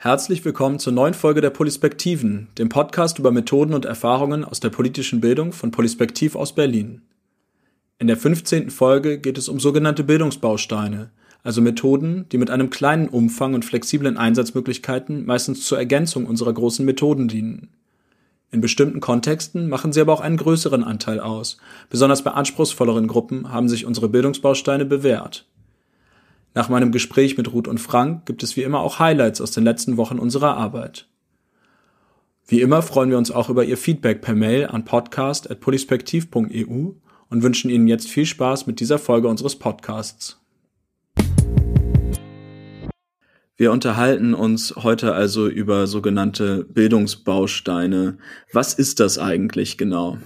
Herzlich willkommen zur neuen Folge der Polispektiven, dem Podcast über Methoden und Erfahrungen aus der politischen Bildung von Polispektiv aus Berlin. In der 15. Folge geht es um sogenannte Bildungsbausteine, also Methoden, die mit einem kleinen Umfang und flexiblen Einsatzmöglichkeiten meistens zur Ergänzung unserer großen Methoden dienen. In bestimmten Kontexten machen sie aber auch einen größeren Anteil aus. Besonders bei anspruchsvolleren Gruppen haben sich unsere Bildungsbausteine bewährt. Nach meinem Gespräch mit Ruth und Frank gibt es wie immer auch Highlights aus den letzten Wochen unserer Arbeit. Wie immer freuen wir uns auch über Ihr Feedback per Mail an podcast.polispektiv.eu und wünschen Ihnen jetzt viel Spaß mit dieser Folge unseres Podcasts. Wir unterhalten uns heute also über sogenannte Bildungsbausteine. Was ist das eigentlich genau?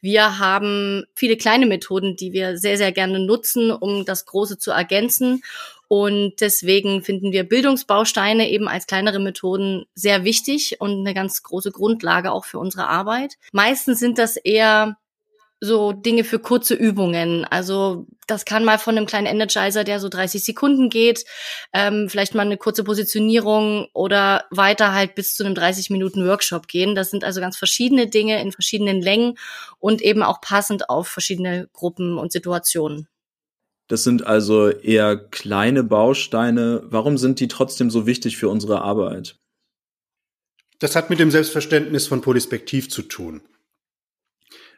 Wir haben viele kleine Methoden, die wir sehr, sehr gerne nutzen, um das Große zu ergänzen. Und deswegen finden wir Bildungsbausteine eben als kleinere Methoden sehr wichtig und eine ganz große Grundlage auch für unsere Arbeit. Meistens sind das eher so Dinge für kurze Übungen. Also das kann mal von einem kleinen Energizer, der so 30 Sekunden geht, ähm, vielleicht mal eine kurze Positionierung oder weiter halt bis zu einem 30 Minuten Workshop gehen. Das sind also ganz verschiedene Dinge in verschiedenen Längen und eben auch passend auf verschiedene Gruppen und Situationen. Das sind also eher kleine Bausteine. Warum sind die trotzdem so wichtig für unsere Arbeit? Das hat mit dem Selbstverständnis von Polispektiv zu tun.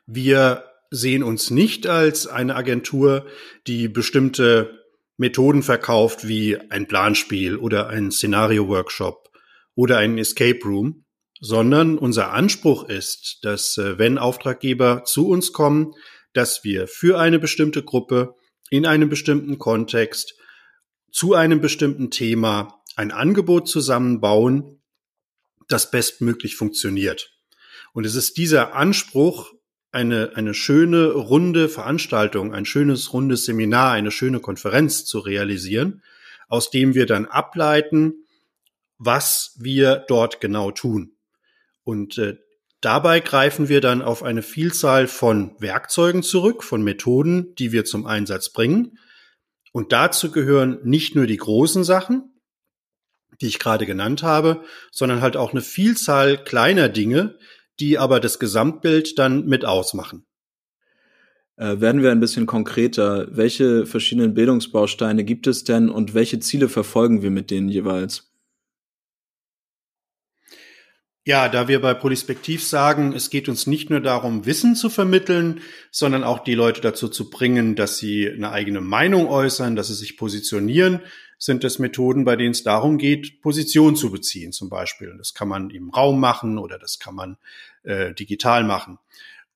Wir sehen uns nicht als eine Agentur, die bestimmte Methoden verkauft wie ein Planspiel oder ein Szenario-Workshop oder ein Escape Room, sondern unser Anspruch ist, dass äh, wenn Auftraggeber zu uns kommen, dass wir für eine bestimmte Gruppe in einem bestimmten Kontext zu einem bestimmten Thema ein Angebot zusammenbauen, das bestmöglich funktioniert. Und es ist dieser Anspruch, eine, eine schöne runde Veranstaltung, ein schönes rundes Seminar, eine schöne Konferenz zu realisieren, aus dem wir dann ableiten, was wir dort genau tun. Und äh, dabei greifen wir dann auf eine Vielzahl von Werkzeugen zurück, von Methoden, die wir zum Einsatz bringen. Und dazu gehören nicht nur die großen Sachen, die ich gerade genannt habe, sondern halt auch eine Vielzahl kleiner Dinge, die aber das Gesamtbild dann mit ausmachen. Äh, werden wir ein bisschen konkreter. Welche verschiedenen Bildungsbausteine gibt es denn und welche Ziele verfolgen wir mit denen jeweils? Ja, da wir bei Polispektiv sagen, es geht uns nicht nur darum, Wissen zu vermitteln, sondern auch die Leute dazu zu bringen, dass sie eine eigene Meinung äußern, dass sie sich positionieren, sind es Methoden, bei denen es darum geht, Position zu beziehen zum Beispiel. Das kann man im Raum machen oder das kann man äh, digital machen.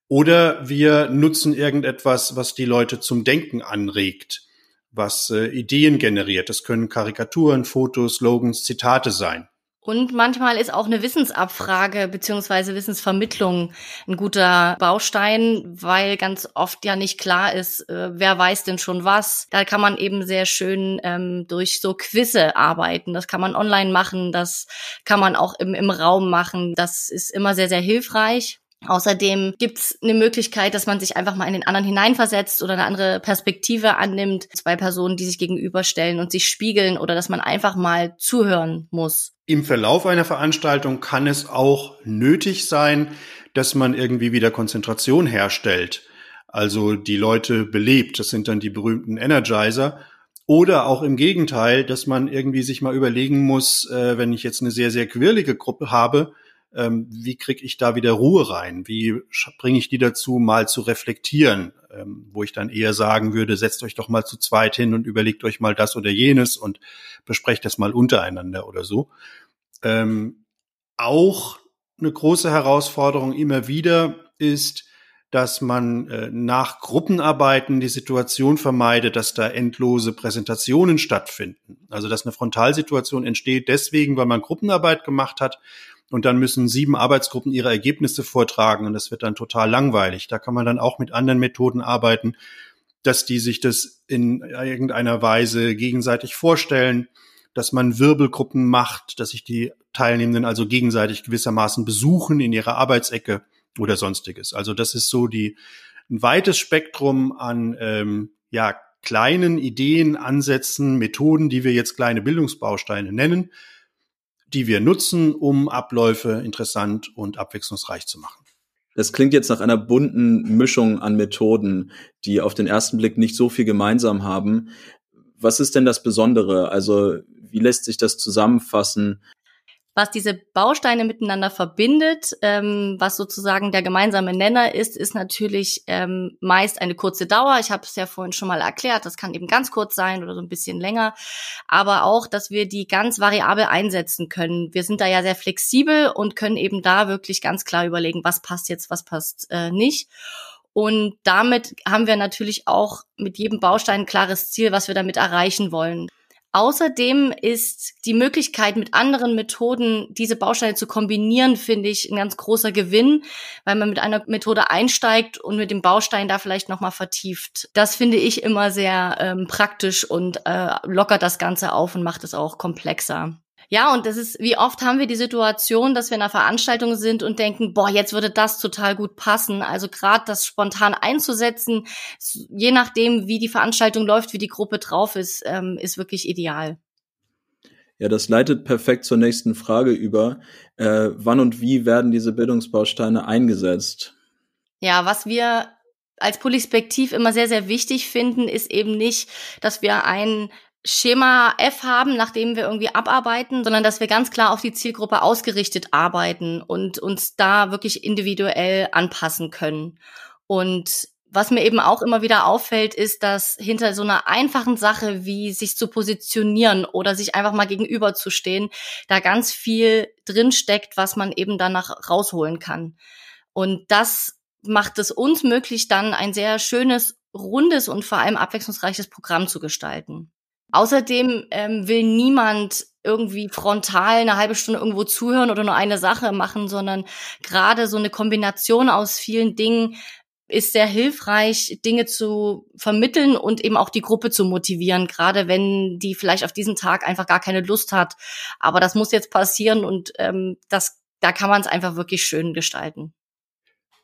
Oder wir nutzen irgendetwas, was die Leute zum Denken anregt, was äh, Ideen generiert. Das können Karikaturen, Fotos, Slogans, Zitate sein. Und manchmal ist auch eine Wissensabfrage beziehungsweise Wissensvermittlung ein guter Baustein, weil ganz oft ja nicht klar ist, äh, wer weiß denn schon was. Da kann man eben sehr schön ähm, durch so Quizze arbeiten. Das kann man online machen, das kann man auch im, im Raum machen. Das ist immer sehr, sehr hilfreich. Außerdem gibt's eine Möglichkeit, dass man sich einfach mal in den anderen hineinversetzt oder eine andere Perspektive annimmt. Zwei Personen, die sich gegenüberstellen und sich spiegeln oder dass man einfach mal zuhören muss. Im Verlauf einer Veranstaltung kann es auch nötig sein, dass man irgendwie wieder Konzentration herstellt. Also die Leute belebt. Das sind dann die berühmten Energizer. Oder auch im Gegenteil, dass man irgendwie sich mal überlegen muss, äh, wenn ich jetzt eine sehr, sehr quirlige Gruppe habe, ähm, wie kriege ich da wieder Ruhe rein? Wie bringe ich die dazu, mal zu reflektieren? Ähm, wo ich dann eher sagen würde, setzt euch doch mal zu zweit hin und überlegt euch mal das oder jenes und besprecht das mal untereinander oder so. Ähm, auch eine große Herausforderung immer wieder ist, dass man äh, nach Gruppenarbeiten die Situation vermeidet, dass da endlose Präsentationen stattfinden. Also dass eine Frontalsituation entsteht deswegen, weil man Gruppenarbeit gemacht hat und dann müssen sieben Arbeitsgruppen ihre Ergebnisse vortragen und das wird dann total langweilig. Da kann man dann auch mit anderen Methoden arbeiten, dass die sich das in irgendeiner Weise gegenseitig vorstellen, dass man Wirbelgruppen macht, dass sich die Teilnehmenden also gegenseitig gewissermaßen besuchen in ihrer Arbeitsecke oder sonstiges. Also das ist so die ein weites Spektrum an ähm, ja kleinen Ideen, Ansätzen, Methoden, die wir jetzt kleine Bildungsbausteine nennen, die wir nutzen, um Abläufe interessant und abwechslungsreich zu machen. Das klingt jetzt nach einer bunten Mischung an Methoden, die auf den ersten Blick nicht so viel gemeinsam haben. Was ist denn das Besondere? Also wie lässt sich das zusammenfassen? Was diese Bausteine miteinander verbindet, ähm, was sozusagen der gemeinsame Nenner ist, ist natürlich ähm, meist eine kurze Dauer. Ich habe es ja vorhin schon mal erklärt, das kann eben ganz kurz sein oder so ein bisschen länger. Aber auch, dass wir die ganz variabel einsetzen können. Wir sind da ja sehr flexibel und können eben da wirklich ganz klar überlegen, was passt jetzt, was passt äh, nicht. Und damit haben wir natürlich auch mit jedem Baustein ein klares Ziel, was wir damit erreichen wollen. Außerdem ist die Möglichkeit, mit anderen Methoden diese Bausteine zu kombinieren, finde ich ein ganz großer Gewinn, weil man mit einer Methode einsteigt und mit dem Baustein da vielleicht nochmal vertieft. Das finde ich immer sehr ähm, praktisch und äh, lockert das Ganze auf und macht es auch komplexer. Ja, und das ist, wie oft haben wir die Situation, dass wir in einer Veranstaltung sind und denken, boah, jetzt würde das total gut passen. Also gerade das spontan einzusetzen, je nachdem, wie die Veranstaltung läuft, wie die Gruppe drauf ist, ähm, ist wirklich ideal. Ja, das leitet perfekt zur nächsten Frage über. Äh, wann und wie werden diese Bildungsbausteine eingesetzt? Ja, was wir als Polispektiv immer sehr, sehr wichtig finden, ist eben nicht, dass wir einen Schema F haben, nachdem wir irgendwie abarbeiten, sondern dass wir ganz klar auf die Zielgruppe ausgerichtet arbeiten und uns da wirklich individuell anpassen können. Und was mir eben auch immer wieder auffällt, ist, dass hinter so einer einfachen Sache wie sich zu positionieren oder sich einfach mal gegenüberzustehen, da ganz viel drinsteckt, was man eben danach rausholen kann. Und das macht es uns möglich, dann ein sehr schönes, rundes und vor allem abwechslungsreiches Programm zu gestalten. Außerdem ähm, will niemand irgendwie frontal eine halbe Stunde irgendwo zuhören oder nur eine Sache machen, sondern gerade so eine Kombination aus vielen Dingen ist sehr hilfreich, Dinge zu vermitteln und eben auch die Gruppe zu motivieren, gerade wenn die vielleicht auf diesen Tag einfach gar keine Lust hat. Aber das muss jetzt passieren und ähm, das, da kann man es einfach wirklich schön gestalten.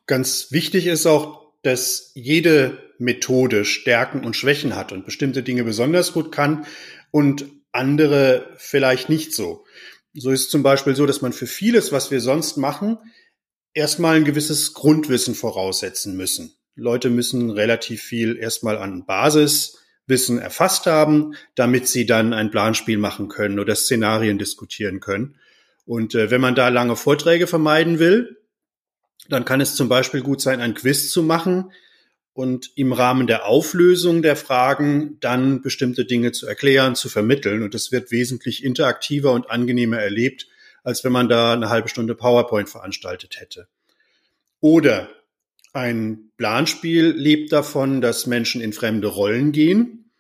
Ganz wichtig ist auch, dass jede Methode Stärken und Schwächen hat und bestimmte Dinge besonders gut kann und andere vielleicht nicht so. So ist zum Beispiel so, dass man für vieles, was wir sonst machen, erstmal ein gewisses Grundwissen voraussetzen müssen. Leute müssen relativ viel erstmal an Basiswissen erfasst haben, damit sie dann ein Planspiel machen können oder Szenarien diskutieren können. Und äh, wenn man da lange Vorträge vermeiden will, dann kann es zum Beispiel gut sein, ein Quiz zu machen, und im Rahmen der Auflösung der Fragen dann bestimmte Dinge zu erklären, zu vermitteln. Und es wird wesentlich interaktiver und angenehmer erlebt, als wenn man da eine halbe Stunde PowerPoint veranstaltet hätte. Oder ein Planspiel lebt davon, dass Menschen in fremde Rollen gehen.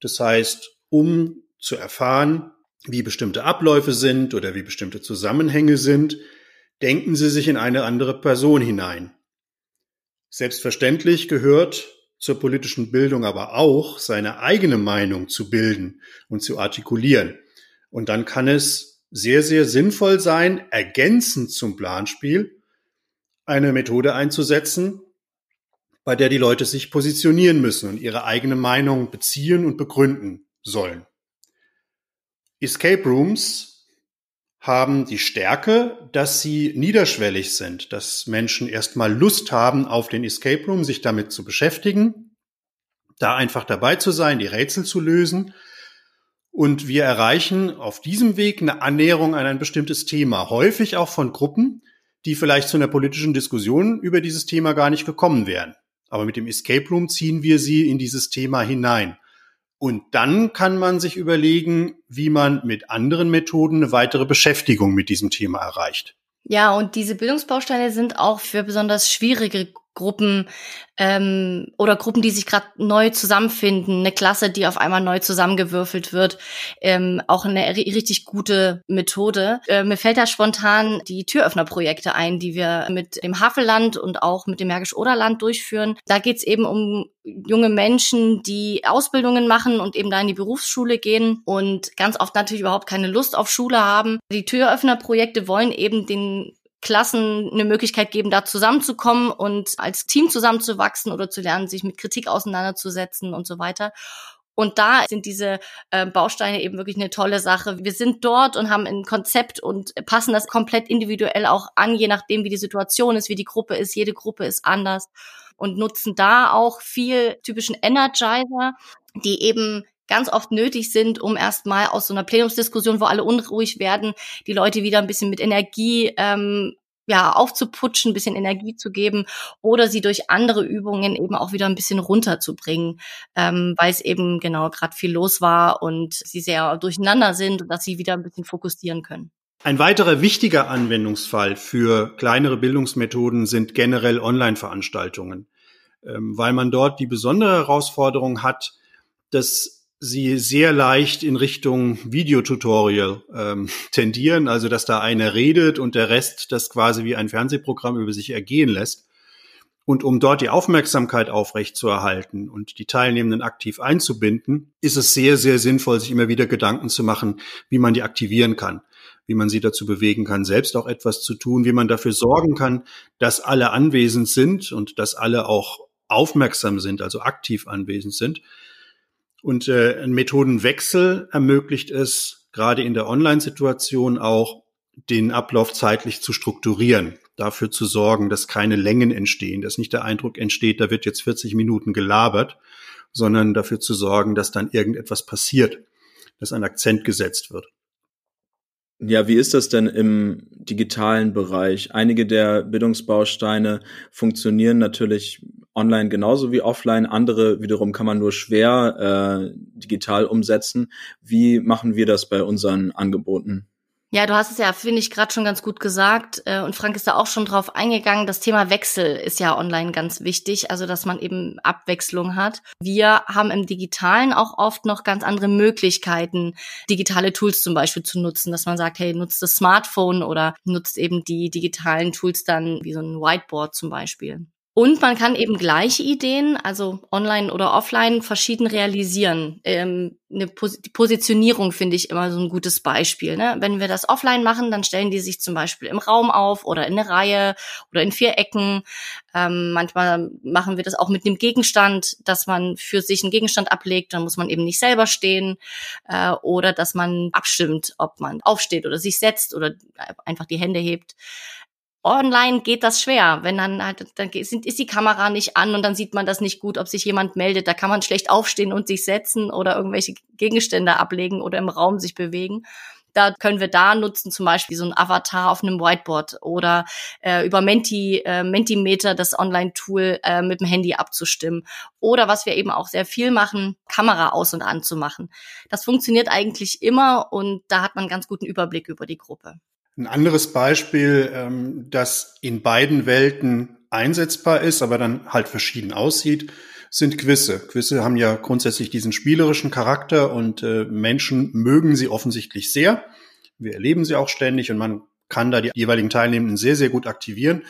Das heißt, um zu erfahren, wie bestimmte Abläufe sind oder wie bestimmte Zusammenhänge sind, denken Sie sich in eine andere Person hinein. Selbstverständlich gehört zur politischen Bildung aber auch, seine eigene Meinung zu bilden und zu artikulieren. Und dann kann es sehr, sehr sinnvoll sein, ergänzend zum Planspiel eine Methode einzusetzen, bei der die Leute sich positionieren müssen und ihre eigene Meinung beziehen und begründen sollen. Escape Rooms haben die Stärke, dass sie niederschwellig sind, dass Menschen erstmal Lust haben auf den Escape Room, sich damit zu beschäftigen, da einfach dabei zu sein, die Rätsel zu lösen. Und wir erreichen auf diesem Weg eine Annäherung an ein bestimmtes Thema, häufig auch von Gruppen, die vielleicht zu einer politischen Diskussion über dieses Thema gar nicht gekommen wären. Aber mit dem Escape Room ziehen wir sie in dieses Thema hinein. Und dann kann man sich überlegen, wie man mit anderen Methoden eine weitere Beschäftigung mit diesem Thema erreicht. Ja, und diese Bildungsbausteine sind auch für besonders schwierige Gruppen ähm, oder Gruppen, die sich gerade neu zusammenfinden, eine Klasse, die auf einmal neu zusammengewürfelt wird, ähm, auch eine richtig gute Methode. Äh, mir fällt da spontan die Türöffnerprojekte ein, die wir mit dem Havelland und auch mit dem Märkisch-Oderland durchführen. Da geht's eben um junge Menschen, die Ausbildungen machen und eben da in die Berufsschule gehen und ganz oft natürlich überhaupt keine Lust auf Schule haben. Die Türöffnerprojekte wollen eben den Klassen eine Möglichkeit geben, da zusammenzukommen und als Team zusammenzuwachsen oder zu lernen, sich mit Kritik auseinanderzusetzen und so weiter. Und da sind diese äh, Bausteine eben wirklich eine tolle Sache. Wir sind dort und haben ein Konzept und passen das komplett individuell auch an, je nachdem, wie die Situation ist, wie die Gruppe ist. Jede Gruppe ist anders und nutzen da auch viel typischen Energizer, die eben ganz oft nötig sind, um erstmal aus so einer Plenumsdiskussion, wo alle unruhig werden, die Leute wieder ein bisschen mit Energie ähm, ja, aufzuputschen, ein bisschen Energie zu geben oder sie durch andere Übungen eben auch wieder ein bisschen runterzubringen, ähm, weil es eben genau gerade viel los war und sie sehr durcheinander sind und dass sie wieder ein bisschen fokussieren können. Ein weiterer wichtiger Anwendungsfall für kleinere Bildungsmethoden sind generell Online-Veranstaltungen, ähm, weil man dort die besondere Herausforderung hat, dass sie sehr leicht in Richtung Videotutorial ähm, tendieren, also dass da einer redet und der Rest das quasi wie ein Fernsehprogramm über sich ergehen lässt. Und um dort die Aufmerksamkeit aufrechtzuerhalten und die Teilnehmenden aktiv einzubinden, ist es sehr, sehr sinnvoll, sich immer wieder Gedanken zu machen, wie man die aktivieren kann, wie man sie dazu bewegen kann, selbst auch etwas zu tun, wie man dafür sorgen kann, dass alle anwesend sind und dass alle auch aufmerksam sind, also aktiv anwesend sind. Und äh, ein Methodenwechsel ermöglicht es, gerade in der Online-Situation auch, den Ablauf zeitlich zu strukturieren, dafür zu sorgen, dass keine Längen entstehen, dass nicht der Eindruck entsteht, da wird jetzt 40 Minuten gelabert, sondern dafür zu sorgen, dass dann irgendetwas passiert, dass ein Akzent gesetzt wird. Ja, wie ist das denn im digitalen Bereich? Einige der Bildungsbausteine funktionieren natürlich online genauso wie offline. Andere wiederum kann man nur schwer äh, digital umsetzen. Wie machen wir das bei unseren Angeboten? Ja, du hast es ja, finde ich, gerade schon ganz gut gesagt. Äh, und Frank ist da auch schon drauf eingegangen. Das Thema Wechsel ist ja online ganz wichtig, also dass man eben Abwechslung hat. Wir haben im Digitalen auch oft noch ganz andere Möglichkeiten, digitale Tools zum Beispiel zu nutzen, dass man sagt, hey, nutzt das Smartphone oder nutzt eben die digitalen Tools dann wie so ein Whiteboard zum Beispiel. Und man kann eben gleiche Ideen, also online oder offline, verschieden realisieren. Ähm, eine Pos die Positionierung finde ich immer so ein gutes Beispiel. Ne? Wenn wir das offline machen, dann stellen die sich zum Beispiel im Raum auf oder in eine Reihe oder in vier Ecken. Ähm, manchmal machen wir das auch mit einem Gegenstand, dass man für sich einen Gegenstand ablegt, dann muss man eben nicht selber stehen. Äh, oder dass man abstimmt, ob man aufsteht oder sich setzt oder einfach die Hände hebt. Online geht das schwer, wenn dann halt, dann ist die Kamera nicht an und dann sieht man das nicht gut, ob sich jemand meldet. Da kann man schlecht aufstehen und sich setzen oder irgendwelche Gegenstände ablegen oder im Raum sich bewegen. Da können wir da nutzen, zum Beispiel so ein Avatar auf einem Whiteboard oder äh, über Menti, äh, Mentimeter, das Online-Tool, äh, mit dem Handy abzustimmen. Oder was wir eben auch sehr viel machen, Kamera aus- und anzumachen. Das funktioniert eigentlich immer und da hat man einen ganz guten Überblick über die Gruppe. Ein anderes Beispiel, ähm, das in beiden Welten einsetzbar ist, aber dann halt verschieden aussieht, sind Quizze. Quizze haben ja grundsätzlich diesen spielerischen Charakter und äh, Menschen mögen sie offensichtlich sehr. Wir erleben sie auch ständig und man kann da die jeweiligen Teilnehmenden sehr, sehr gut aktivieren.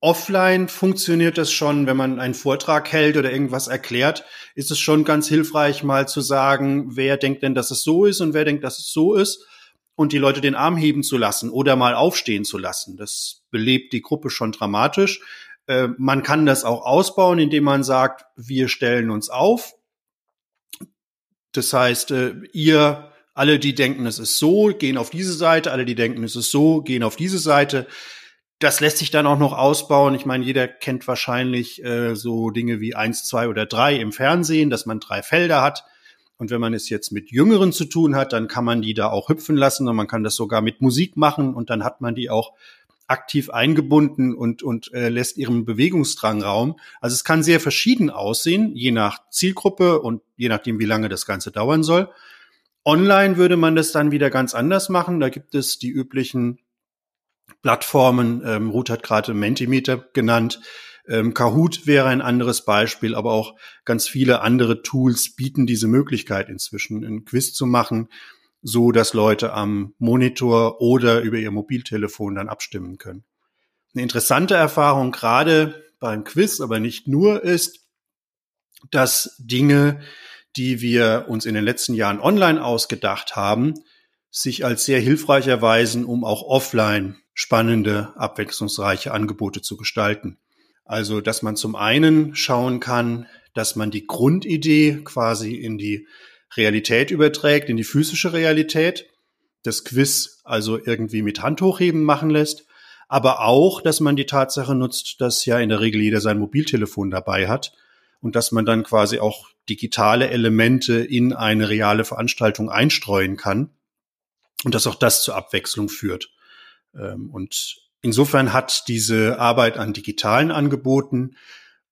Offline funktioniert das schon, wenn man einen Vortrag hält oder irgendwas erklärt, ist es schon ganz hilfreich, mal zu sagen, wer denkt denn, dass es so ist und wer denkt, dass es so ist und die Leute den Arm heben zu lassen oder mal aufstehen zu lassen. Das belebt die Gruppe schon dramatisch. Äh, man kann das auch ausbauen, indem man sagt, wir stellen uns auf. Das heißt, äh, ihr alle, die denken, es ist so, gehen auf diese Seite, alle, die denken, es ist so, gehen auf diese Seite. Das lässt sich dann auch noch ausbauen. Ich meine, jeder kennt wahrscheinlich äh, so Dinge wie eins, zwei oder drei im Fernsehen, dass man drei Felder hat. Und wenn man es jetzt mit Jüngeren zu tun hat, dann kann man die da auch hüpfen lassen und man kann das sogar mit Musik machen und dann hat man die auch aktiv eingebunden und, und äh, lässt ihrem Bewegungsdrang Raum. Also es kann sehr verschieden aussehen, je nach Zielgruppe und je nachdem, wie lange das Ganze dauern soll. Online würde man das dann wieder ganz anders machen. Da gibt es die üblichen Plattformen. Ähm, Ruth hat gerade Mentimeter genannt ähm, Kahoot wäre ein anderes Beispiel, aber auch ganz viele andere Tools bieten diese Möglichkeit inzwischen, ein Quiz zu machen, so dass Leute am Monitor oder über ihr Mobiltelefon dann abstimmen können. Eine interessante Erfahrung gerade beim Quiz, aber nicht nur, ist, dass Dinge, die wir uns in den letzten Jahren online ausgedacht haben, sich als sehr hilfreich erweisen, um auch offline spannende, abwechslungsreiche Angebote zu gestalten. Also, dass man zum einen schauen kann, dass man die Grundidee quasi in die Realität überträgt, in die physische Realität, das Quiz also irgendwie mit Handhochheben machen lässt, aber auch, dass man die Tatsache nutzt, dass ja in der Regel jeder sein Mobiltelefon dabei hat und dass man dann quasi auch digitale Elemente in eine reale Veranstaltung einstreuen kann und dass auch das zur Abwechslung führt. Ähm, und insofern hat diese Arbeit an digitalen Angeboten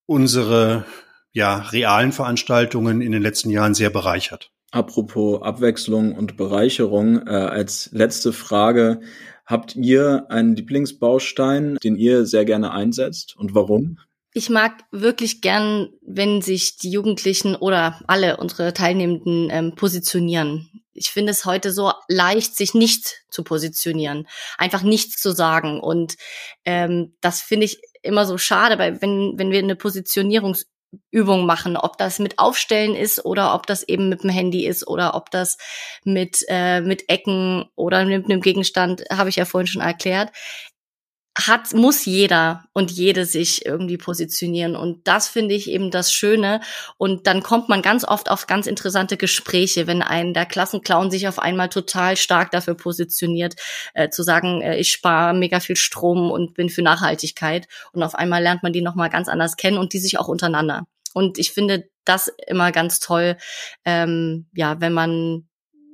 unsere ja, realen Veranstaltungen in den letzten Jahren sehr bereichert. Apropos Abwechslung und Bereicherung, äh, als letzte Frage, habt ihr einen Lieblingsbaustein, den ihr sehr gerne einsetzt und warum? Ich mag wirklich gern, wenn sich die Jugendlichen oder alle unsere Teilnehmenden ähm, positionieren. Ich finde es heute so leicht, sich nicht zu positionieren, einfach nichts zu sagen. Und ähm, das finde ich immer so schade, weil wenn, wenn wir eine Positionierungs Übung machen, ob das mit Aufstellen ist oder ob das eben mit dem Handy ist oder ob das mit, äh, mit Ecken oder mit einem Gegenstand, habe ich ja vorhin schon erklärt hat, muss jeder und jede sich irgendwie positionieren. Und das finde ich eben das Schöne. Und dann kommt man ganz oft auf ganz interessante Gespräche, wenn ein der Klassenclown sich auf einmal total stark dafür positioniert, äh, zu sagen, äh, ich spare mega viel Strom und bin für Nachhaltigkeit. Und auf einmal lernt man die nochmal ganz anders kennen und die sich auch untereinander. Und ich finde das immer ganz toll, ähm, ja, wenn man,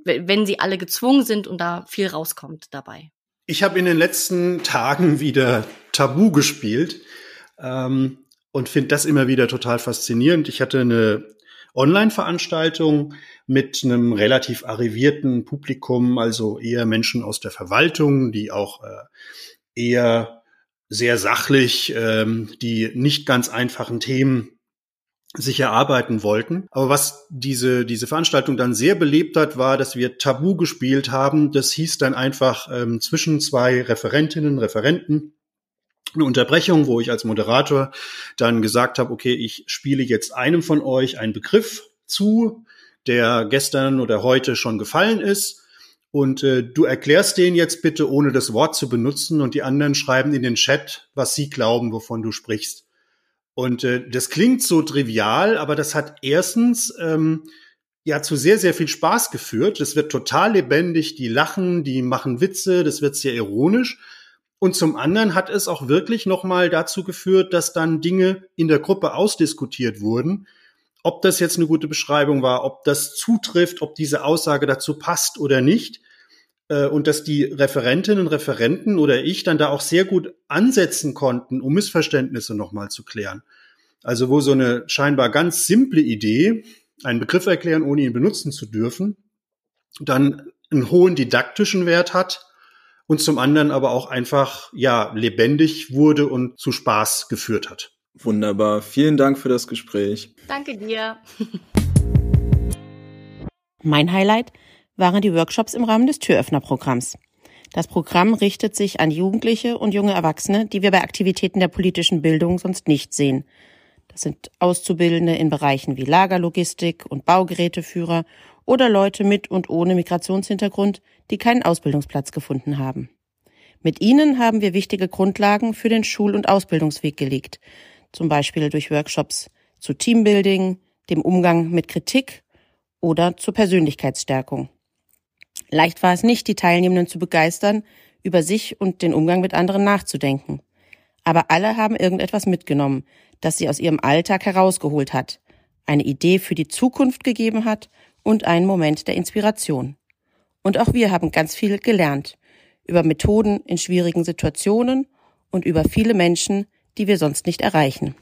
wenn sie alle gezwungen sind und da viel rauskommt dabei. Ich habe in den letzten Tagen wieder Tabu gespielt ähm, und finde das immer wieder total faszinierend. Ich hatte eine Online-Veranstaltung mit einem relativ arrivierten Publikum, also eher Menschen aus der Verwaltung, die auch äh, eher sehr sachlich ähm, die nicht ganz einfachen Themen sich erarbeiten wollten. Aber was diese, diese Veranstaltung dann sehr belebt hat, war, dass wir Tabu gespielt haben. Das hieß dann einfach ähm, zwischen zwei Referentinnen, Referenten eine Unterbrechung, wo ich als Moderator dann gesagt habe, okay, ich spiele jetzt einem von euch einen Begriff zu, der gestern oder heute schon gefallen ist. Und äh, du erklärst den jetzt bitte, ohne das Wort zu benutzen. Und die anderen schreiben in den Chat, was sie glauben, wovon du sprichst. Und äh, das klingt so trivial, aber das hat erstens ähm, ja zu sehr, sehr viel Spaß geführt. Das wird total lebendig, die lachen, die machen Witze, das wird sehr ironisch. Und zum anderen hat es auch wirklich nochmal dazu geführt, dass dann Dinge in der Gruppe ausdiskutiert wurden. Ob das jetzt eine gute Beschreibung war, ob das zutrifft, ob diese Aussage dazu passt oder nicht. Äh, und dass die Referentinnen, Referenten oder ich dann da auch sehr gut ansetzen konnten, um Missverständnisse nochmal zu klären. Also wo so eine scheinbar ganz simple Idee, einen Begriff erklären, ohne ihn benutzen zu dürfen, dann einen hohen didaktischen Wert hat und zum anderen aber auch einfach, ja, lebendig wurde und zu Spaß geführt hat. Wunderbar. Vielen Dank für das Gespräch. Danke dir. Mein Highlight waren die Workshops im Rahmen des Türöffnerprogramms. Das Programm richtet sich an Jugendliche und junge Erwachsene, die wir bei Aktivitäten der politischen Bildung sonst nicht sehen. Das sind Auszubildende in Bereichen wie Lagerlogistik und Baugeräteführer oder Leute mit und ohne Migrationshintergrund, die keinen Ausbildungsplatz gefunden haben. Mit ihnen haben wir wichtige Grundlagen für den Schul- und Ausbildungsweg gelegt, zum Beispiel durch Workshops zu Teambuilding, dem Umgang mit Kritik oder zur Persönlichkeitsstärkung. Leicht war es nicht, die Teilnehmenden zu begeistern, über sich und den Umgang mit anderen nachzudenken. Aber alle haben irgendetwas mitgenommen, das sie aus ihrem Alltag herausgeholt hat, eine Idee für die Zukunft gegeben hat und einen Moment der Inspiration. Und auch wir haben ganz viel gelernt über Methoden in schwierigen Situationen und über viele Menschen, die wir sonst nicht erreichen.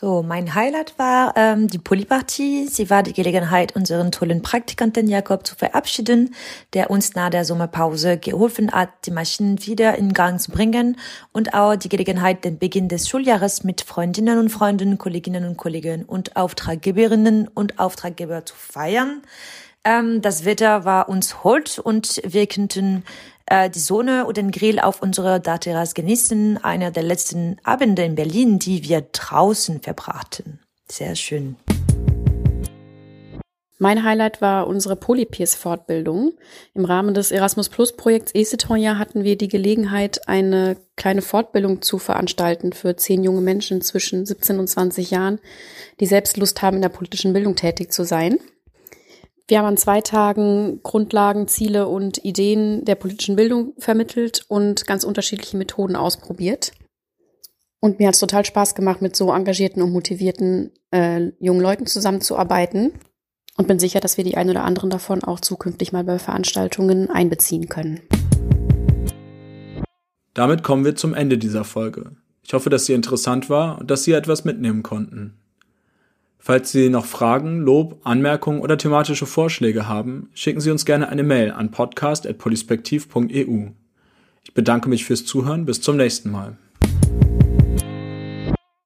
So, mein Highlight war ähm, die Polypartie. Sie war die Gelegenheit, unseren tollen Praktikanten Jakob zu verabschieden, der uns nach der Sommerpause geholfen hat, die Maschinen wieder in Gang zu bringen und auch die Gelegenheit, den Beginn des Schuljahres mit Freundinnen und Freunden, Kolleginnen und Kollegen und Auftraggeberinnen und Auftraggeber zu feiern. Ähm, das Wetter war uns hold und wir könnten äh, die Sonne und den Grill auf unserer Dachterrasse genießen. Einer der letzten Abende in Berlin, die wir draußen verbrachten. Sehr schön. Mein Highlight war unsere Polypeers-Fortbildung. Im Rahmen des Erasmus Plus Projekts Ecetonia hatten wir die Gelegenheit, eine kleine Fortbildung zu veranstalten für zehn junge Menschen zwischen 17 und 20 Jahren, die selbst Lust haben, in der politischen Bildung tätig zu sein. Wir haben an zwei Tagen Grundlagen, Ziele und Ideen der politischen Bildung vermittelt und ganz unterschiedliche Methoden ausprobiert. Und mir hat es total Spaß gemacht, mit so engagierten und motivierten äh, jungen Leuten zusammenzuarbeiten und bin sicher, dass wir die ein oder anderen davon auch zukünftig mal bei Veranstaltungen einbeziehen können. Damit kommen wir zum Ende dieser Folge. Ich hoffe, dass sie interessant war und dass Sie etwas mitnehmen konnten. Falls Sie noch Fragen, Lob, Anmerkungen oder thematische Vorschläge haben, schicken Sie uns gerne eine Mail an podcast.polispektiv.eu. Ich bedanke mich fürs Zuhören. Bis zum nächsten Mal.